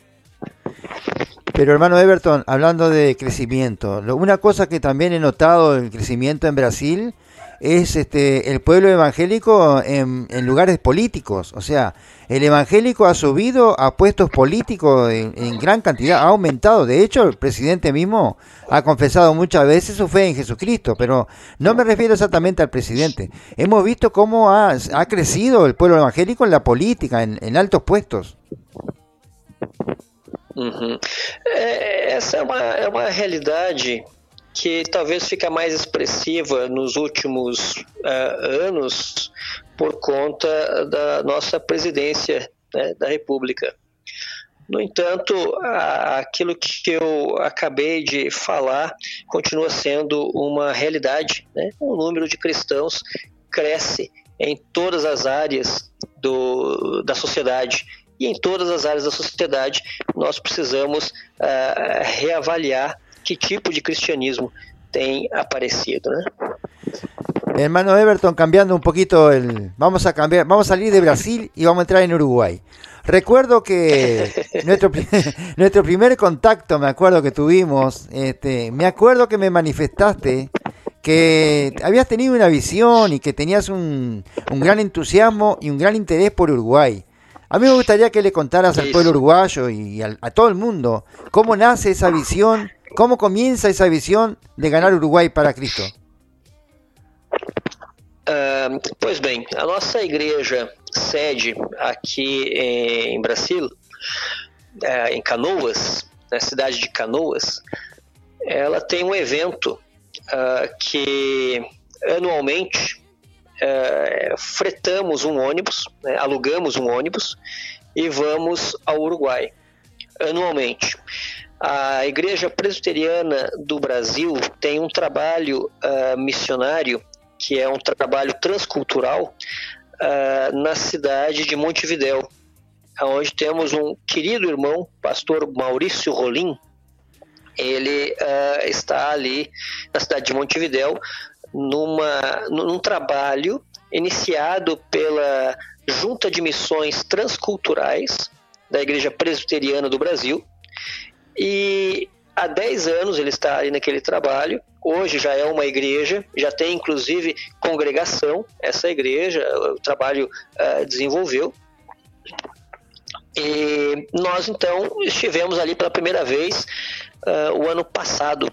Pero hermano Everton, hablando de crecimiento, una cosa que también he notado el crecimiento en Brasil es este el pueblo evangélico en, lugares políticos. O sea, el evangélico ha subido a puestos políticos en, gran cantidad, ha aumentado. De hecho, el presidente mismo ha confesado muchas veces su fe en Jesucristo, pero no me refiero exactamente al presidente. Hemos visto cómo ha, crecido el pueblo evangélico en la política, en, altos puestos. Que talvez fica mais expressiva nos últimos uh, anos por conta da nossa presidência né, da República. No entanto, aquilo que eu acabei de falar continua sendo uma realidade. Né? O número de cristãos cresce em todas as áreas do, da sociedade. E em todas as áreas da sociedade, nós precisamos uh, reavaliar qué tipo de cristianismo tem aparecido, Hermano Everton, cambiando un poquito el, vamos a cambiar, vamos a salir de Brasil y vamos a entrar en Uruguay. Recuerdo que nuestro, nuestro primer contacto, me acuerdo que tuvimos, este, me acuerdo que me manifestaste que habías tenido una visión y que tenías un, un gran entusiasmo y un gran interés por Uruguay. A mí me gustaría que le contaras al pueblo uruguayo y a, a todo el mundo cómo nace esa visión ¿Cómo comienza esa visión de ganar Uruguai para Cristo? Uh, pois bem, a nossa igreja sede aqui em Brasil, uh, em Canoas, na cidade de Canoas, ela tem um evento uh, que anualmente uh, fretamos um ônibus, né, alugamos um ônibus e vamos ao Uruguai anualmente. A Igreja Presbiteriana do Brasil tem um trabalho uh, missionário, que é um trabalho transcultural, uh, na cidade de Montevidéu, onde temos um querido irmão, pastor Maurício Rolim. Ele uh, está ali na cidade de Montevidéu, numa, num trabalho iniciado pela Junta de Missões Transculturais da Igreja Presbiteriana do Brasil, e há 10 anos ele está aí naquele trabalho. Hoje já é uma igreja, já tem inclusive congregação, essa igreja, o trabalho uh, desenvolveu. E nós então estivemos ali pela primeira vez uh, o ano passado,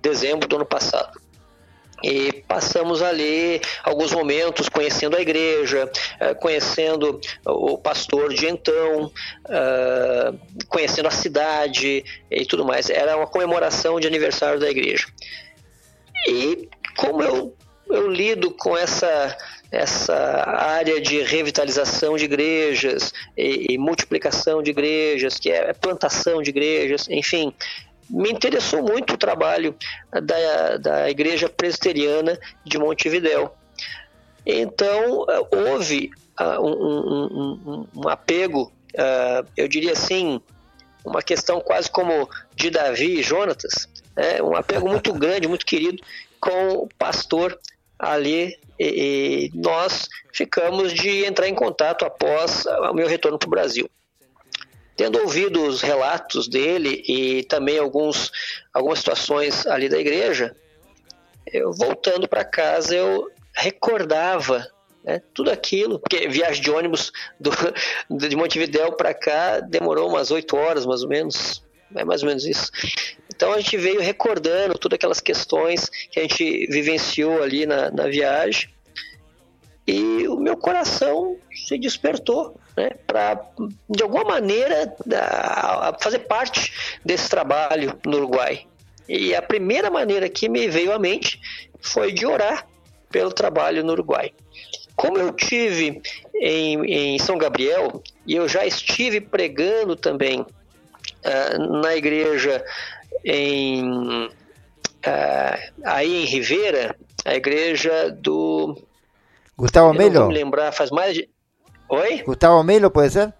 dezembro do ano passado e passamos ali alguns momentos conhecendo a igreja, eh, conhecendo o pastor de então, eh, conhecendo a cidade e tudo mais. Era uma comemoração de aniversário da igreja. E como eu, eu lido com essa essa área de revitalização de igrejas e, e multiplicação de igrejas, que é plantação de igrejas, enfim, me interessou muito o trabalho da, da Igreja Presbiteriana de Montevidéu. Então, houve uh, um, um, um, apego, uh, eu diria assim, uma questão quase como de Davi e Jonatas, né? um apego muito grande, muito querido com o pastor ali e, e nós ficamos de entrar em contato após o meu retorno para o Brasil. Tendo ouvido os relatos dele e também alguns, algumas situações ali da igreja, eu voltando para casa eu recordava né, tudo aquilo, porque viagem de ônibus do, de Montevidéu para cá demorou umas oito horas mais ou menos, é mais ou menos isso. Então a gente veio recordando todas aquelas questões que a gente vivenciou ali na, na viagem e o meu coração se despertou né, para, de alguma maneira, fazer parte desse trabalho no Uruguai. E a primeira maneira que me veio à mente foi de orar pelo trabalho no Uruguai. Como eu tive em, em São Gabriel e eu já estive pregando também uh, na igreja em uh, aí em Rivera, a igreja do Gustavo Melo. Não vou me lembrar, faz mais de Oi? Gustavo Melo, pode ser?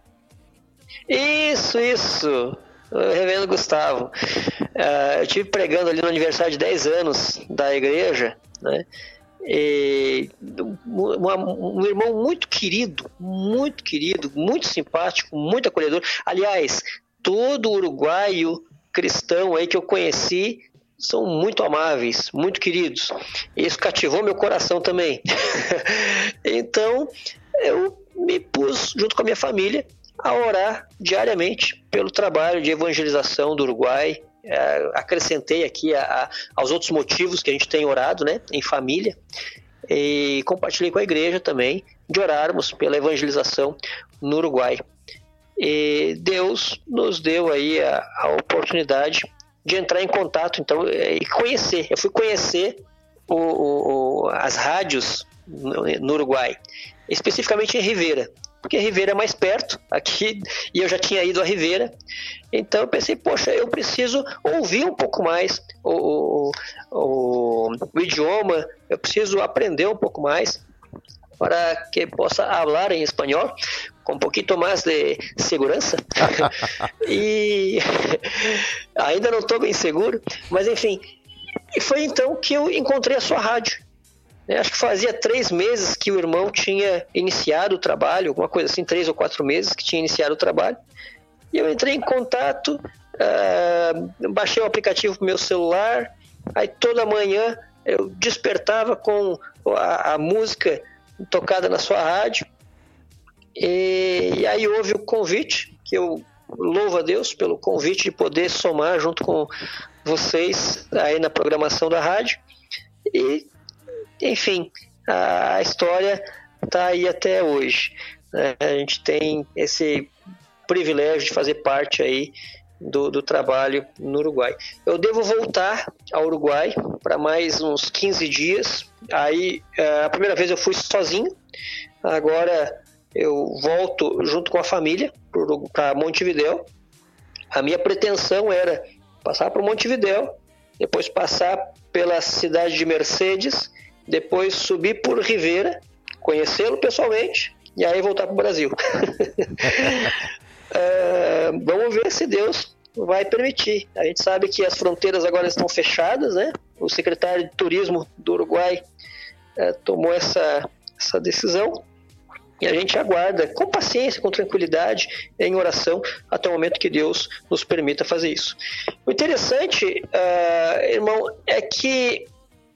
Isso, isso. O reverendo Gustavo. Uh, eu tive pregando ali no aniversário de 10 anos da igreja, né? E uma, um irmão muito querido, muito querido, muito simpático, muito acolhedor. Aliás, todo uruguaio cristão aí que eu conheci são muito amáveis, muito queridos. Isso cativou meu coração também. então, eu me pus junto com a minha família a orar diariamente pelo trabalho de evangelização do Uruguai. É, acrescentei aqui a, a, aos outros motivos que a gente tem orado, né, em família, e compartilhei com a igreja também de orarmos pela evangelização no Uruguai. E Deus nos deu aí a, a oportunidade de entrar em contato, então, é, e conhecer. Eu fui conhecer o, o, as rádios no, no Uruguai, especificamente em Rivera porque Rivera é mais perto aqui e eu já tinha ido a Rivera. Então eu pensei, poxa, eu preciso ouvir um pouco mais o, o, o, o idioma, eu preciso aprender um pouco mais para que possa falar em espanhol com um pouquinho mais de segurança. e ainda não estou bem seguro, mas enfim. E foi então que eu encontrei a sua rádio. É, acho que fazia três meses que o irmão tinha iniciado o trabalho, alguma coisa assim, três ou quatro meses que tinha iniciado o trabalho. E eu entrei em contato, uh, baixei o aplicativo para meu celular, aí toda manhã eu despertava com a, a música tocada na sua rádio. E, e, aí houve o convite, que eu louvo a Deus pelo convite de poder somar junto com vocês aí na programação da rádio. E enfim, a história está aí até hoje. Né? A gente tem esse privilégio de fazer parte aí do, do, trabalho no Uruguai. Eu devo voltar ao Uruguai para mais uns 15 dias. Aí, é, a primeira vez eu fui sozinho, agora eu volto junto com a família para Montevidéu. A minha pretensão era passar para Montevidéu, depois passar pela cidade de Mercedes depois subir por Rivera, conhecê-lo pessoalmente e aí voltar para o Brasil. é, vamos ver se Deus vai permitir. A gente sabe que as fronteiras agora estão fechadas, né? O secretário de Turismo do Uruguai é, tomou essa, essa decisão e a gente aguarda com paciência, com tranquilidade, em oração, até o momento que Deus nos permita fazer isso. O interessante, uh, irmão, é que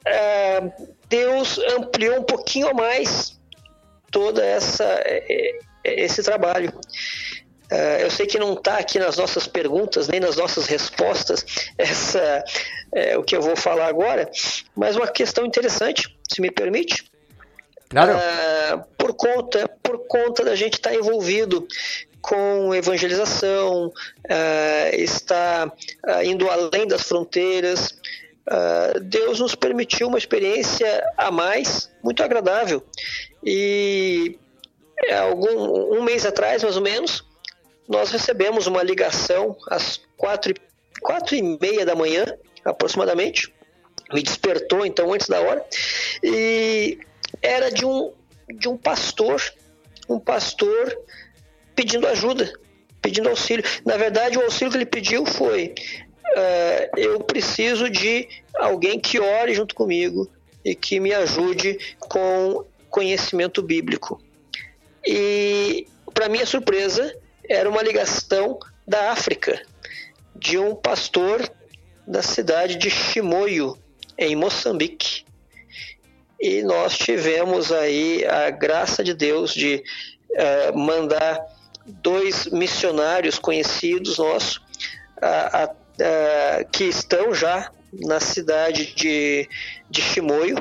uh, Deus ampliou um pouquinho mais toda essa é, é, esse trabalho. É, eu sei que não está aqui nas nossas perguntas nem nas nossas respostas essa é, o que eu vou falar agora, mas uma questão interessante, se me permite. Claro. Uh, por conta por conta da gente estar envolvido com evangelização, uh, está uh, indo além das fronteiras, Uh, Deus nos permitiu uma experiência a mais, muito agradável. E algum, um mês atrás, mais ou menos, nós recebemos uma ligação às quatro, quatro e meia da manhã, aproximadamente. Me despertou, então, antes da hora. E era de um, de um pastor, um pastor pedindo ajuda, pedindo auxílio. Na verdade, o auxílio que ele pediu foi: é, eu preciso de alguém que ore junto comigo e que me ajude com conhecimento bíblico. E, para minha surpresa, era uma ligação da África, de um pastor da cidade de Chimoio, em Moçambique. E nós tivemos aí a graça de Deus de uh, mandar dois missionários conhecidos nossos que estão já na cidade de, de Chimoio,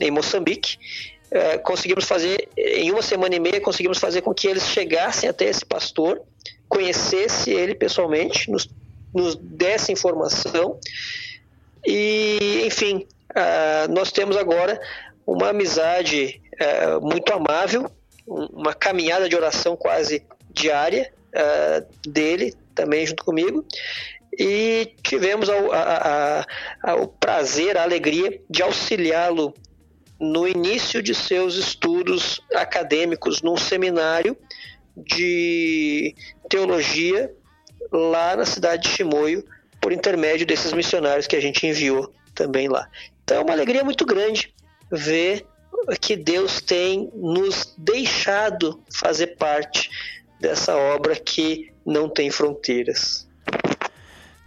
em Moçambique. Uh, conseguimos fazer, em uma semana e meia, conseguimos fazer com que eles chegassem até esse pastor, conhecesse ele pessoalmente, nos, nos desse informação. E, enfim, uh, nós temos agora uma amizade uh, muito amável, uma caminhada de oração quase diária uh, dele, também junto comigo, e tivemos a, a, a, o prazer, a alegria de auxiliá-lo no início de seus estudos acadêmicos num seminário de teologia lá na cidade de Chimoio, por intermédio desses missionários que a gente enviou também lá. Então é uma alegria muito grande ver que Deus tem nos deixado fazer parte dessa obra que não tem fronteiras.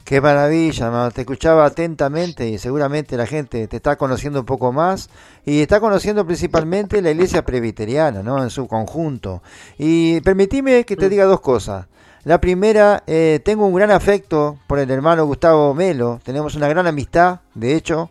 Qué maravilla. Te escuchaba atentamente y seguramente la gente te está conociendo un poco más y está conociendo principalmente la iglesia presbiteriana, ¿no? En su conjunto. Y permitime que te mm. diga dos cosas. La primera, eh, tengo un gran afecto por el hermano Gustavo Melo. Tenemos una gran amistad, de hecho.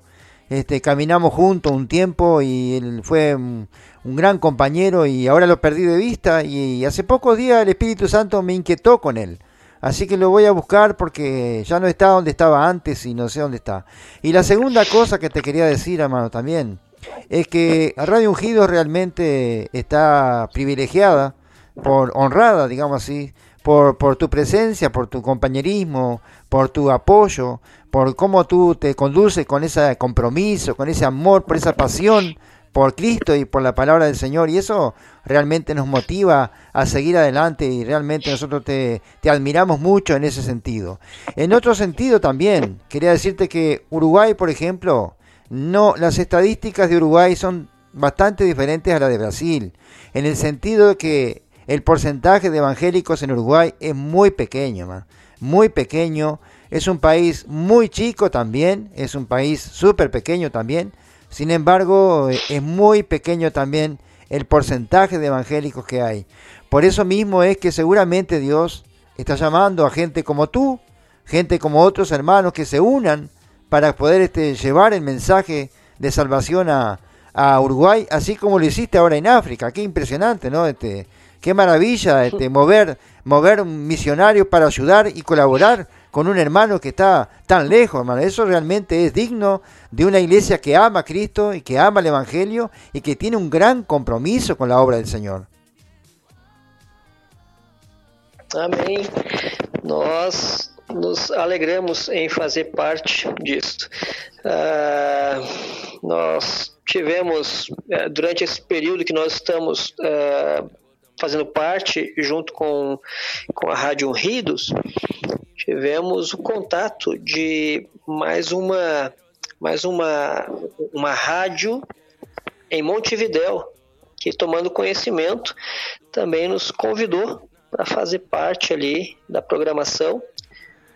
Este, caminamos juntos un tiempo y él fue un, gran compañero y ahora lo perdí de vista y hace pocos días el Espíritu Santo me inquietó con él. Así que lo voy a buscar porque ya no está donde estaba antes y no sé dónde está. Y la segunda cosa que te quería decir, hermano, también, es que Radio Ungido realmente está privilegiada, por honrada, digamos así, por, tu presencia, por tu compañerismo, por tu apoyo, por cómo tú te conduces con ese compromiso, con ese amor, por esa pasión por Cristo y por la palabra del Señor. Y eso realmente nos motiva a seguir adelante y realmente nosotros te, te, admiramos mucho en ese sentido. En otro sentido también, quería decirte que Uruguay, por ejemplo, no, las estadísticas de Uruguay son bastante diferentes a las de Brasil, en el sentido de que el porcentaje de evangélicos en Uruguay es muy pequeño, muy pequeño. Es un país muy chico también, es un país súper pequeño también, sin embargo, es muy pequeño también el porcentaje de evangélicos que hay. Por eso mismo es que seguramente Dios está llamando a gente como tú, gente como otros hermanos que se unan para poder este, llevar el mensaje de salvación a, a, Uruguay, así como lo hiciste ahora en África. Qué impresionante, ¿no? Este, qué maravilla este, mover, mover un misionario para ayudar y colaborar con un hermano que está tan lejos, hermano. Eso realmente es digno de una iglesia que ama a Cristo y que ama el Evangelio y que tiene un gran compromiso con la obra del Señor. Amém. Nós nos alegramos em fazer parte disso. Uh, nós tivemos, uh, durante esse período que nós estamos uh, fazendo parte, junto com, com a Rádio Ridos, tivemos o contato de mais uma mais uma uma rádio em Montevidéu que tomando conhecimento também nos convidou para fazer parte ali da programação.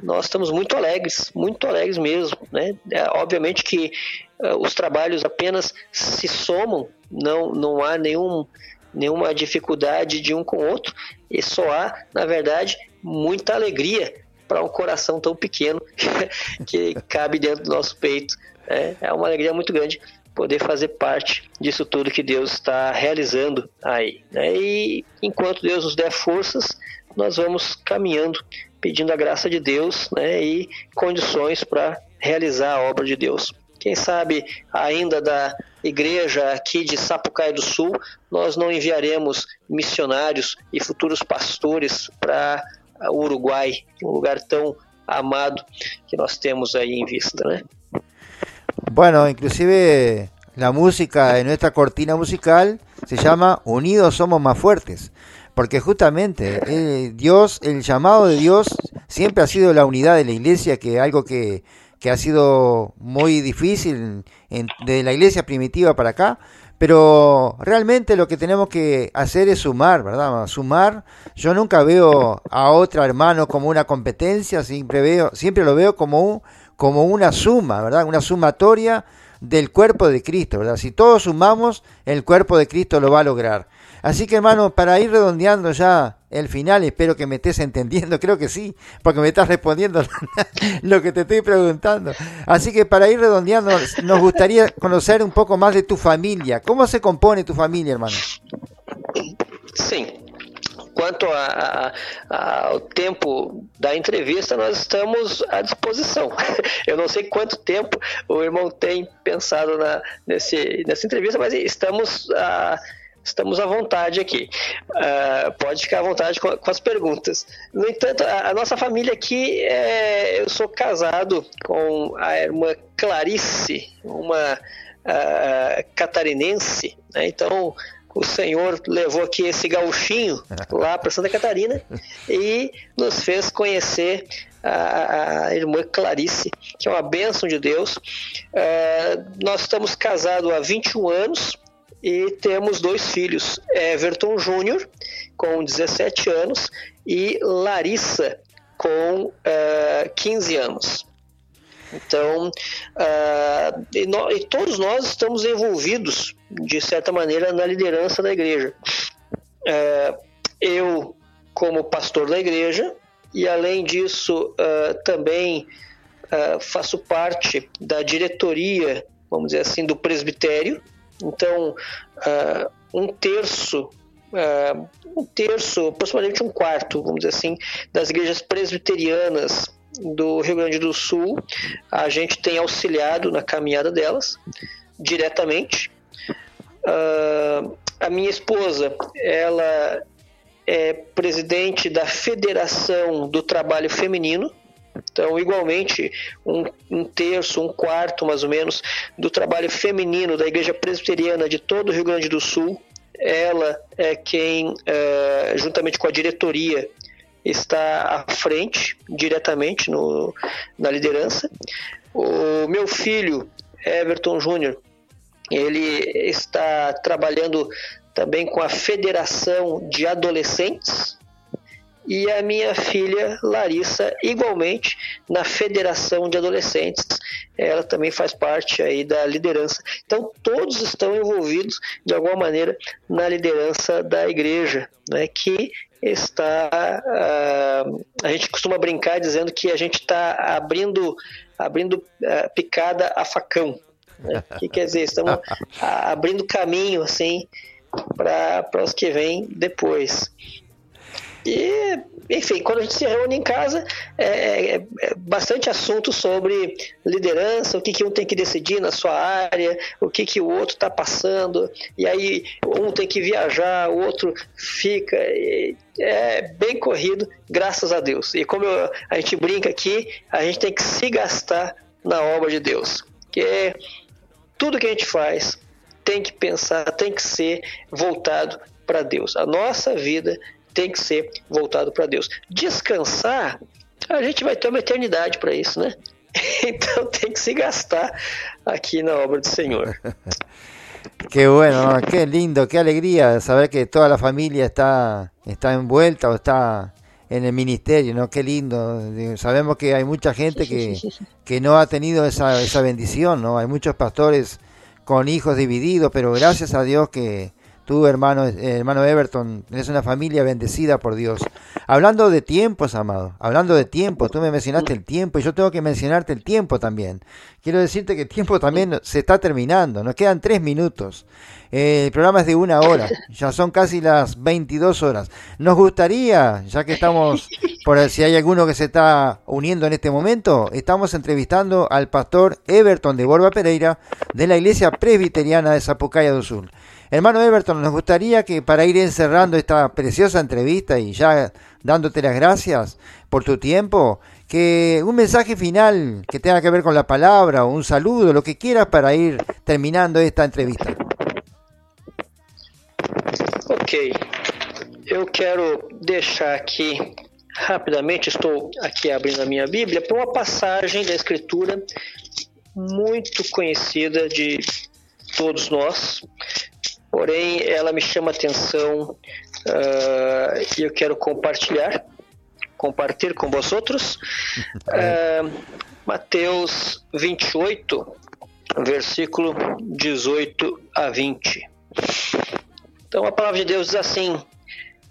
Nós estamos muito alegres, muito alegres mesmo, né? É, obviamente que uh, os trabalhos apenas se somam, não não há nenhum nenhuma dificuldade de um com o outro e só há, na verdade, muita alegria para um coração tão pequeno que cabe dentro do nosso peito. É, é uma alegria muito grande poder fazer parte disso tudo que Deus está realizando aí. Né? E enquanto Deus nos der forças, nós vamos caminhando, pedindo a graça de Deus né? e condições para realizar a obra de Deus. Quem sabe ainda da igreja aqui de Sapucaí do Sul, nós não enviaremos missionários e futuros pastores para o Uruguai, um lugar tão amado que nós temos aí em vista, né? Bueno, inclusive la música en nuestra cortina musical se llama Unidos somos más fuertes, porque justamente eh, Dios, el llamado de Dios siempre ha sido la unidad de la iglesia, que algo que que ha sido muy difícil de la iglesia primitiva para acá, pero realmente lo que tenemos que hacer es sumar, ¿verdad? Sumar. Yo nunca veo a otro hermano como una competencia, siempre veo, siempre lo veo como como una suma, ¿verdad? Una sumatoria del cuerpo de Cristo, ¿verdad? Si todos sumamos, el cuerpo de Cristo lo va a lograr. Así que hermano, para ir redondeando ya el final, espero que me estés entendiendo, creo que sí, porque me estás respondiendo lo que te estoy preguntando. Así que para ir redondeando, nos gustaría conocer un poco más de tu familia. ¿Cómo se compone tu familia, hermano? Sí. Quanto ao tempo da entrevista, nós estamos à disposição. Eu não sei quanto tempo o irmão tem pensado na, nesse, nessa entrevista, mas estamos a estamos à vontade aqui. Uh, pode ficar à vontade com, com, as perguntas. No entanto, a, a nossa família aqui, é, eu sou casado com a irmã Clarice, uma uh, catarinense, né? então o senhor levou aqui esse gauchinho lá para Santa Catarina e nos fez conhecer a, a, irmã Clarice, que é uma bênção de Deus. Uh, nós estamos casados há 21 anos e temos dois filhos, Everton Júnior, com 17 anos, e Larissa, com uh, eh, 15 anos. Então, uh, e, e, todos nós estamos envolvidos, de certa maneira, na liderança da igreja. Uh, eu, como pastor da igreja, e além disso, uh, também faço parte da diretoria, vamos dizer assim, do presbitério. Então, um terço Uh, um terço, aproximadamente um quarto, vamos dizer assim, das igrejas presbiterianas do Rio Grande do Sul, a gente tem auxiliado na caminhada delas diretamente. Uh, a minha esposa, ela é presidente da Federação do Trabalho Feminino. Então, igualmente, um, um, terço, um quarto mais ou menos do trabalho feminino da Igreja Presbiteriana de todo o Rio Grande do Sul. Ela é quem, uh, juntamente com a diretoria, está à frente, diretamente no, na liderança. O meu filho, Everton Júnior, ele está trabalhando também com a Federação de Adolescentes e a minha filha Larissa igualmente na Federação de Adolescentes. Ela também faz parte aí da liderança. Então todos estão envolvidos de alguma maneira na liderança da igreja, né, que está. Uh, a gente costuma brincar dizendo que a gente está abrindo, abrindo uh, picada a facão. Né? que quer dizer? Estamos abrindo caminho assim para os que vêm depois. E, enfim, quando a gente se reúne em casa, é, é, é bastante assunto sobre liderança, o que, que um tem que decidir na sua área, o que, que o outro está passando, e aí um tem que viajar, o outro fica. é bem corrido, graças a Deus. E como eu, a gente brinca aqui, a gente tem que se gastar na obra de Deus. Que tudo que a gente faz tem que pensar, tem que ser voltado para Deus. A nossa vida tem que ser voltado para Deus. Descansar, a gente vai ter uma eternidade para isso, né? Então tem que se gastar aqui na obra do Senhor. Qué bueno, qué lindo, qué alegría saber que toda la familia está, está envuelta o está en el ministerio, ¿no? Qué lindo. Sabemos que hay mucha gente que, que no ha tenido esa, esa bendición, ¿no? Hay muchos pastores con hijos divididos, pero gracias a Dios que, Tú, hermano, hermano Everton, eres una familia bendecida por Dios. Hablando de tiempos, amado, hablando de tiempo, tú me mencionaste el tiempo y yo tengo que mencionarte el tiempo también. Quiero decirte que el tiempo también se está terminando, nos quedan tres minutos. Eh, el programa es de una hora, ya son casi las 22 horas. Nos gustaría, ya que estamos, por si hay alguno que se está uniendo en este momento, estamos entrevistando al pastor Everton de Borba Pereira de la iglesia presbiteriana de Zapucaya do Sul. Hermano Everton, nos gustaría que para ir encerrando esta preciosa entrevista y ya dándote las gracias por tu tiempo, que un mensaje final que tenga que ver con la palabra un saludo, lo que quieras para ir terminando esta entrevista. Ok, eu quero deixar aqui rapidamente, estou aqui abrindo a minha Bíblia, para uma passagem da Escritura muito conhecida de todos nós, porém ela me chama atenção uh, e eu quero compartilhar, compartilhar com vocês. Uh, Mateus 28, versículo 18 a 20. Então a palavra de Deus diz assim: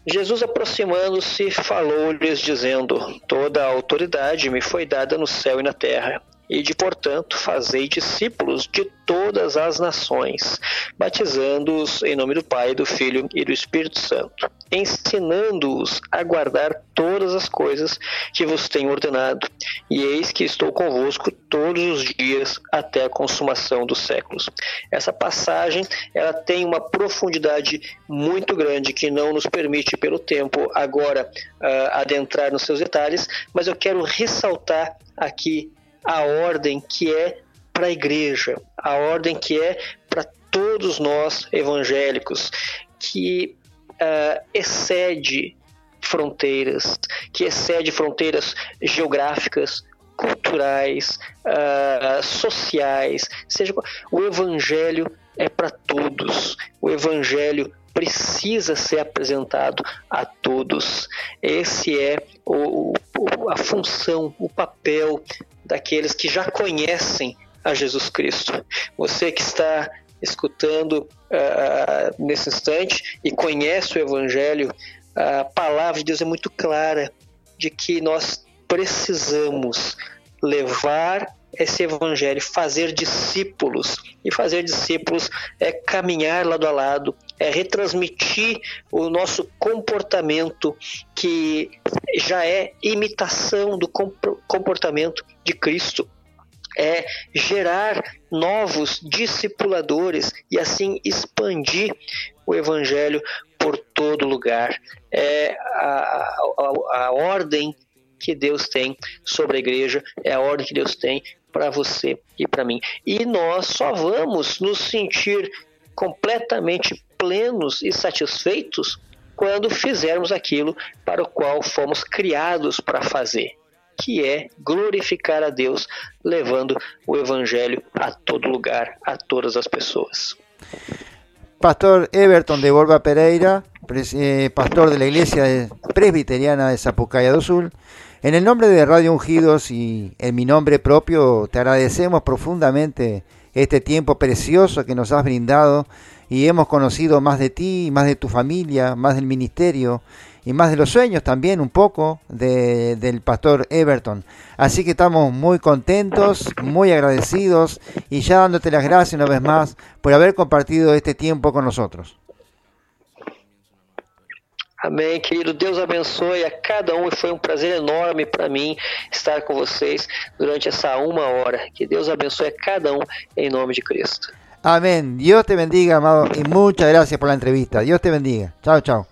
Jesus aproximando-se falou-lhes dizendo: Toda a autoridade me foi dada no céu e na terra. E de, portanto, fazei discípulos de todas as nações, batizando-os em nome do Pai, do Filho e do Espírito Santo, ensinando-os a guardar todas as coisas que vos tenho ordenado. E eis que estou convosco todos os dias até a consumação dos séculos. Essa passagem ela tem uma profundidade muito grande que não nos permite, pelo tempo, agora uh, adentrar nos seus detalhes, mas eu quero ressaltar aqui a ordem que é para a igreja, a ordem que é para todos nós evangélicos, que uh, excede fronteiras, que excede fronteiras geográficas, culturais, uh, sociais, seja o evangelho é para todos. O evangelho precisa ser apresentado a todos. Esse é o, o, a função, o papel daqueles que já conhecem a Jesus Cristo. Você que está escutando uh, nesse instante e conhece o Evangelho, a palavra de Deus é muito clara de que nós precisamos levar esse evangelho, fazer discípulos. E fazer discípulos é caminhar lado a lado, é retransmitir o nosso comportamento que já é imitação do comportamento de Cristo. É gerar novos discipuladores e assim expandir o evangelho por todo lugar. É a, a, a ordem que Deus tem sobre a igreja, é a ordem que Deus tem para você e para mim. E nós só vamos nos sentir completamente plenos e satisfeitos quando fizermos aquilo para o qual fomos criados para fazer, que é glorificar a Deus, levando o evangelho a todo lugar, a todas as pessoas. Pastor Everton de Borba Pereira, eh, pastor de la Iglesia Presbiteriana de Zapucaya do Sul, En el nombre de Radio Ungidos y en mi nombre propio, te agradecemos profundamente este tiempo precioso que nos has brindado y hemos conocido más de ti, más de tu familia, más del ministerio y más de los sueños también un poco del pastor Everton. Así que estamos muy contentos, muy agradecidos y ya dándote las gracias una vez más por haber compartido este tiempo con nosotros. Amém, querido. Deus abençoe a cada um e foi um prazer enorme para mim estar com vocês durante essa uma hora. Que Deus abençoe a cada um em nome de Cristo. Amém. Deus te bendiga, amado, e muitas graças por la entrevista. Deus te bendiga. Tchau, tchau.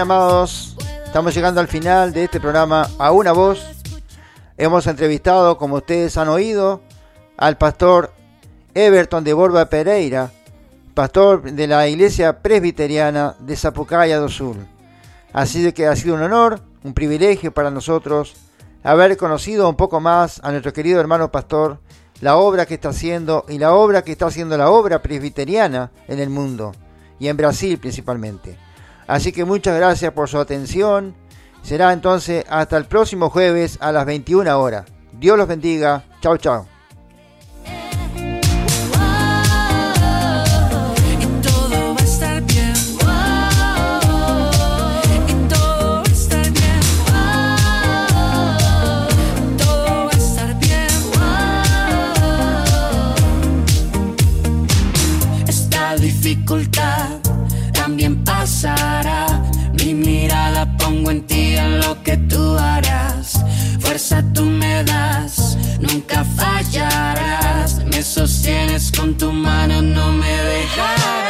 Amados. Estamos llegando al final de este programa a una voz. Hemos entrevistado, como ustedes han oído, al pastor Everton de Borba Pereira, pastor de la iglesia presbiteriana de Zapucaya do Sul. Así que ha sido un honor, un privilegio para nosotros haber conocido un poco más a nuestro querido hermano pastor, la obra que está haciendo y la obra que está haciendo la obra presbiteriana en el mundo y en Brasil principalmente. Así que muchas gracias por su atención. Será entonces hasta el próximo jueves a las 21 horas. Dios los bendiga. Chao, chao. tú me das, nunca fallarás. Me sostienes con tu mano, no me dejarás.